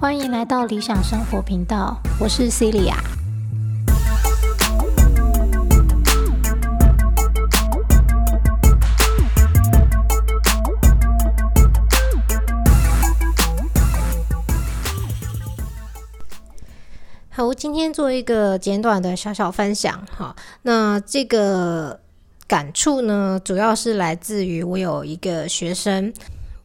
欢迎来到理想生活频道，我是 Celia。好，我今天做一个简短的小小分享。哈，那这个感触呢，主要是来自于我有一个学生，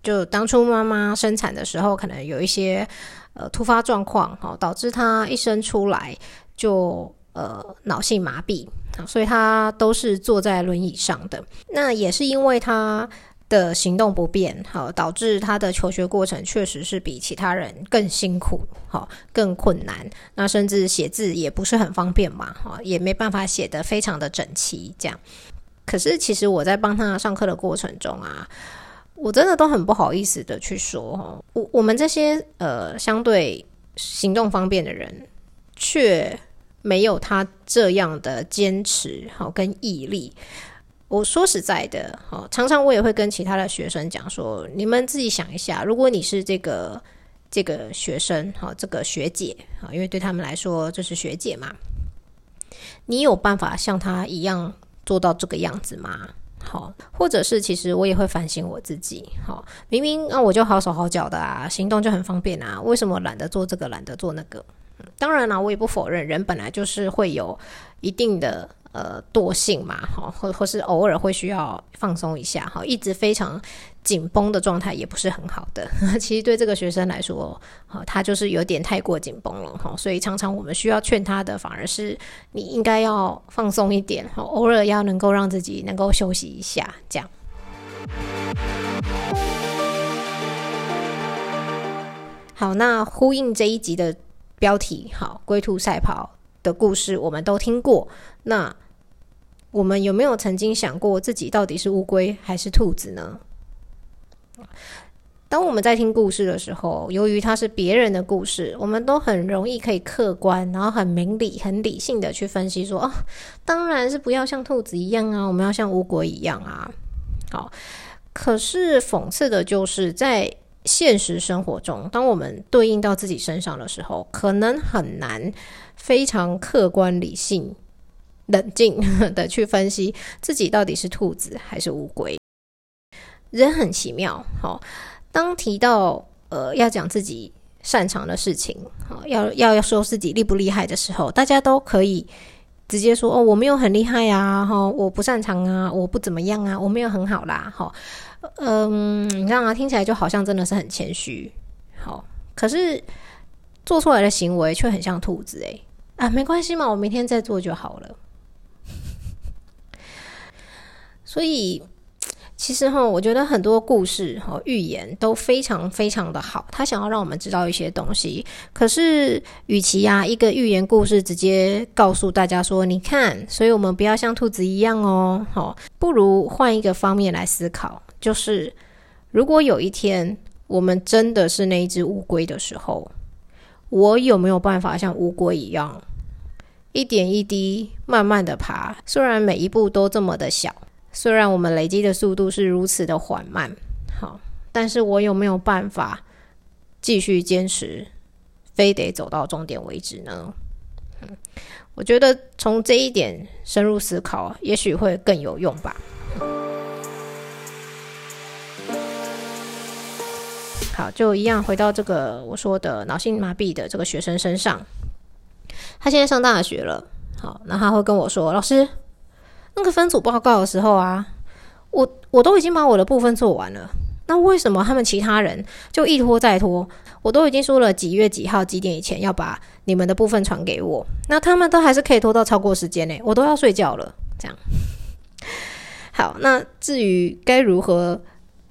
就当初妈妈生产的时候，可能有一些。呃，突发状况哈，导致他一生出来就呃脑性麻痹，所以他都是坐在轮椅上的。那也是因为他的行动不便，好导致他的求学过程确实是比其他人更辛苦，好更困难。那甚至写字也不是很方便嘛，哈也没办法写得非常的整齐。这样，可是其实我在帮他上课的过程中啊。我真的都很不好意思的去说哈，我我们这些呃相对行动方便的人，却没有他这样的坚持好跟毅力。我说实在的，哈，常常我也会跟其他的学生讲说，你们自己想一下，如果你是这个这个学生哈，这个学姐啊，因为对他们来说这是学姐嘛，你有办法像他一样做到这个样子吗？好，或者是其实我也会反省我自己。好，明明啊我就好手好脚的啊，行动就很方便啊，为什么懒得做这个，懒得做那个？当然了，我也不否认，人本来就是会有一定的。呃，惰性嘛，好，或或是偶尔会需要放松一下，好，一直非常紧绷的状态也不是很好的。其实对这个学生来说，哈，他就是有点太过紧绷了，哈，所以常常我们需要劝他的，反而是你应该要放松一点，哈，偶尔要能够让自己能够休息一下，这样。好，那呼应这一集的标题，好，龟兔赛跑。的故事我们都听过，那我们有没有曾经想过自己到底是乌龟还是兔子呢？当我们在听故事的时候，由于它是别人的故事，我们都很容易可以客观，然后很明理、很理性的去分析说：哦，当然是不要像兔子一样啊，我们要像乌龟一样啊。好，可是讽刺的就是在现实生活中，当我们对应到自己身上的时候，可能很难。非常客观、理性、冷静的去分析自己到底是兔子还是乌龟。人很奇妙，好，当提到呃要讲自己擅长的事情，好，要要要说自己厉不厉害的时候，大家都可以直接说哦，我没有很厉害啊，哈，我不擅长啊，我不怎么样啊，我没有很好啦，哈，嗯，你看啊，听起来就好像真的是很谦虚，好，可是做出来的行为却很像兔子，诶。啊，没关系嘛，我明天再做就好了。所以，其实哈，我觉得很多故事和寓言都非常非常的好，他想要让我们知道一些东西。可是，与其呀一个寓言故事直接告诉大家说，你看，所以我们不要像兔子一样哦，好，不如换一个方面来思考，就是如果有一天我们真的是那一只乌龟的时候，我有没有办法像乌龟一样？一点一滴，慢慢的爬。虽然每一步都这么的小，虽然我们累积的速度是如此的缓慢，好，但是我有没有办法继续坚持，非得走到终点为止呢？嗯，我觉得从这一点深入思考，也许会更有用吧。好，就一样回到这个我说的脑性麻痹的这个学生身上。他现在上大学了，好，那他会跟我说：“老师，那个分组报告的时候啊，我我都已经把我的部分做完了，那为什么他们其他人就一拖再拖？我都已经说了几月几号几点以前要把你们的部分传给我，那他们都还是可以拖到超过时间呢，我都要睡觉了。这样，好，那至于该如何？”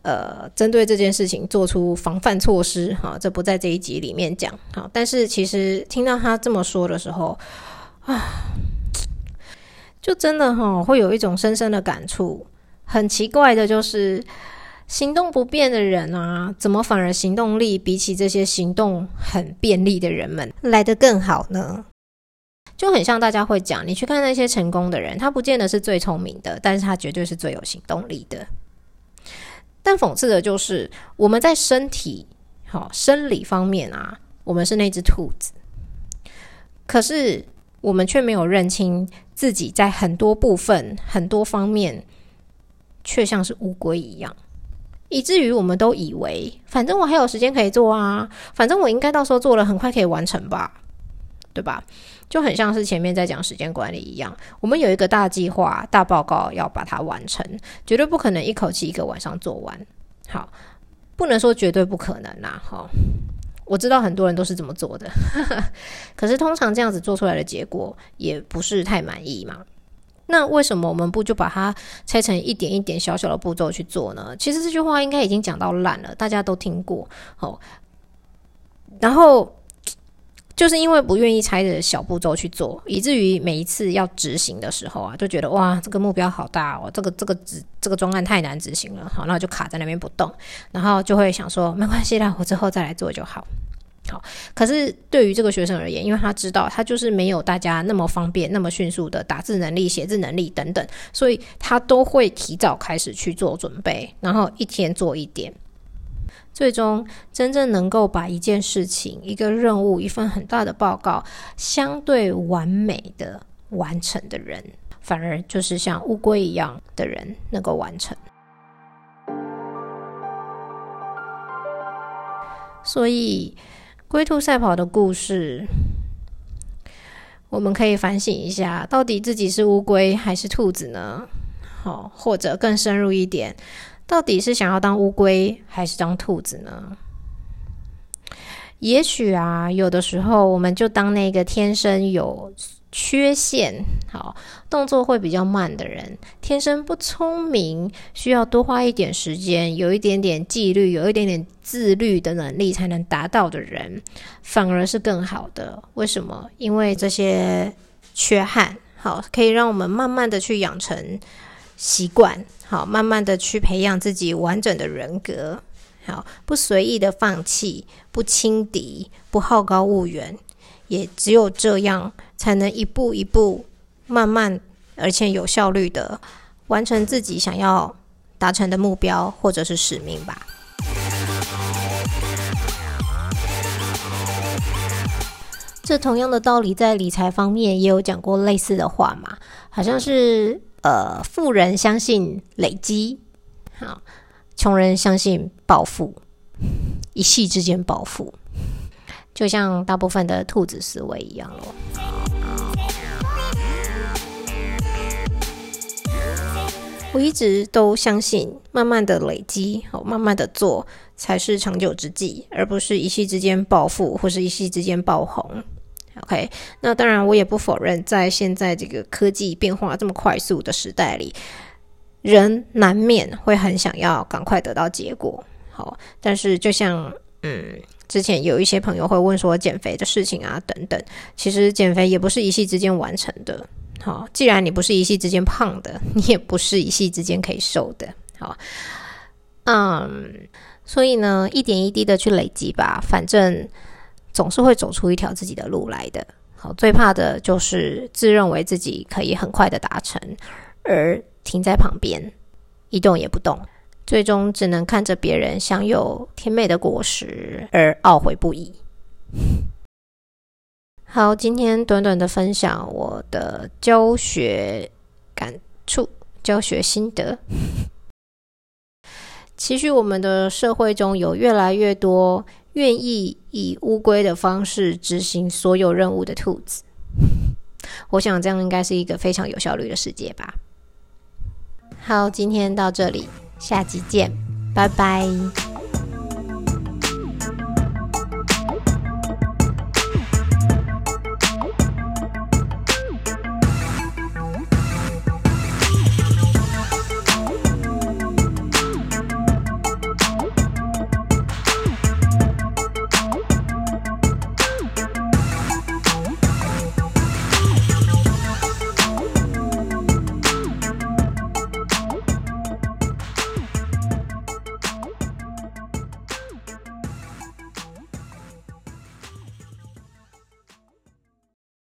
呃，针对这件事情做出防范措施，哈，这不在这一集里面讲，好，但是其实听到他这么说的时候，啊，就真的哈，会有一种深深的感触。很奇怪的就是，行动不便的人啊，怎么反而行动力比起这些行动很便利的人们来得更好呢？就很像大家会讲，你去看那些成功的人，他不见得是最聪明的，但是他绝对是最有行动力的。但讽刺的就是，我们在身体好生理方面啊，我们是那只兔子，可是我们却没有认清自己在很多部分、很多方面，却像是乌龟一样。以至于我们都以为，反正我还有时间可以做啊，反正我应该到时候做了很快可以完成吧，对吧？就很像是前面在讲时间管理一样，我们有一个大计划、大报告要把它完成，绝对不可能一口气一个晚上做完。好，不能说绝对不可能啦，哈。我知道很多人都是这么做的，可是通常这样子做出来的结果也不是太满意嘛。那为什么我们不就把它拆成一点一点小小的步骤去做呢？其实这句话应该已经讲到烂了，大家都听过。哦，然后就是因为不愿意拆的小步骤去做，以至于每一次要执行的时候啊，就觉得哇，这个目标好大哦，这个这个执这个专案太难执行了，好，那就卡在那边不动，然后就会想说，没关系啦，我之后再来做就好。好，可是对于这个学生而言，因为他知道他就是没有大家那么方便、那么迅速的打字能力、写字能力等等，所以他都会提早开始去做准备，然后一天做一点，最终真正能够把一件事情、一个任务、一份很大的报告相对完美的完成的人，反而就是像乌龟一样的人能够完成。所以。龟兔赛跑的故事，我们可以反省一下，到底自己是乌龟还是兔子呢？好，或者更深入一点，到底是想要当乌龟还是当兔子呢？也许啊，有的时候我们就当那个天生有。缺陷好，动作会比较慢的人，天生不聪明，需要多花一点时间，有一点点纪律，有一点点自律的能力才能达到的人，反而是更好的。为什么？因为这些缺憾，好，可以让我们慢慢的去养成习惯，好，慢慢的去培养自己完整的人格，好，不随意的放弃，不轻敌，不好高骛远。也只有这样，才能一步一步、慢慢而且有效率的完成自己想要达成的目标或者是使命吧。这同样的道理，在理财方面也有讲过类似的话嘛？好像是呃，富人相信累积，好，穷人相信暴富，一夕之间暴富。就像大部分的兔子思维一样咯。我一直都相信，慢慢的累积，好，慢慢的做，才是长久之计，而不是一夕之间暴富或是一夕之间爆红。OK，那当然，我也不否认，在现在这个科技变化这么快速的时代里，人难免会很想要赶快得到结果。好，但是就像，嗯。之前有一些朋友会问说减肥的事情啊，等等。其实减肥也不是一夕之间完成的。好，既然你不是一夕之间胖的，你也不是一夕之间可以瘦的。好，嗯，所以呢，一点一滴的去累积吧，反正总是会走出一条自己的路来的。好，最怕的就是自认为自己可以很快的达成，而停在旁边一动也不动。最终只能看着别人享有甜美的果实而懊悔不已。好，今天短短的分享我的教学感触、教学心得。期许我们的社会中有越来越多愿意以乌龟的方式执行所有任务的兔子。我想这样应该是一个非常有效率的世界吧。好，今天到这里。下集见，拜拜。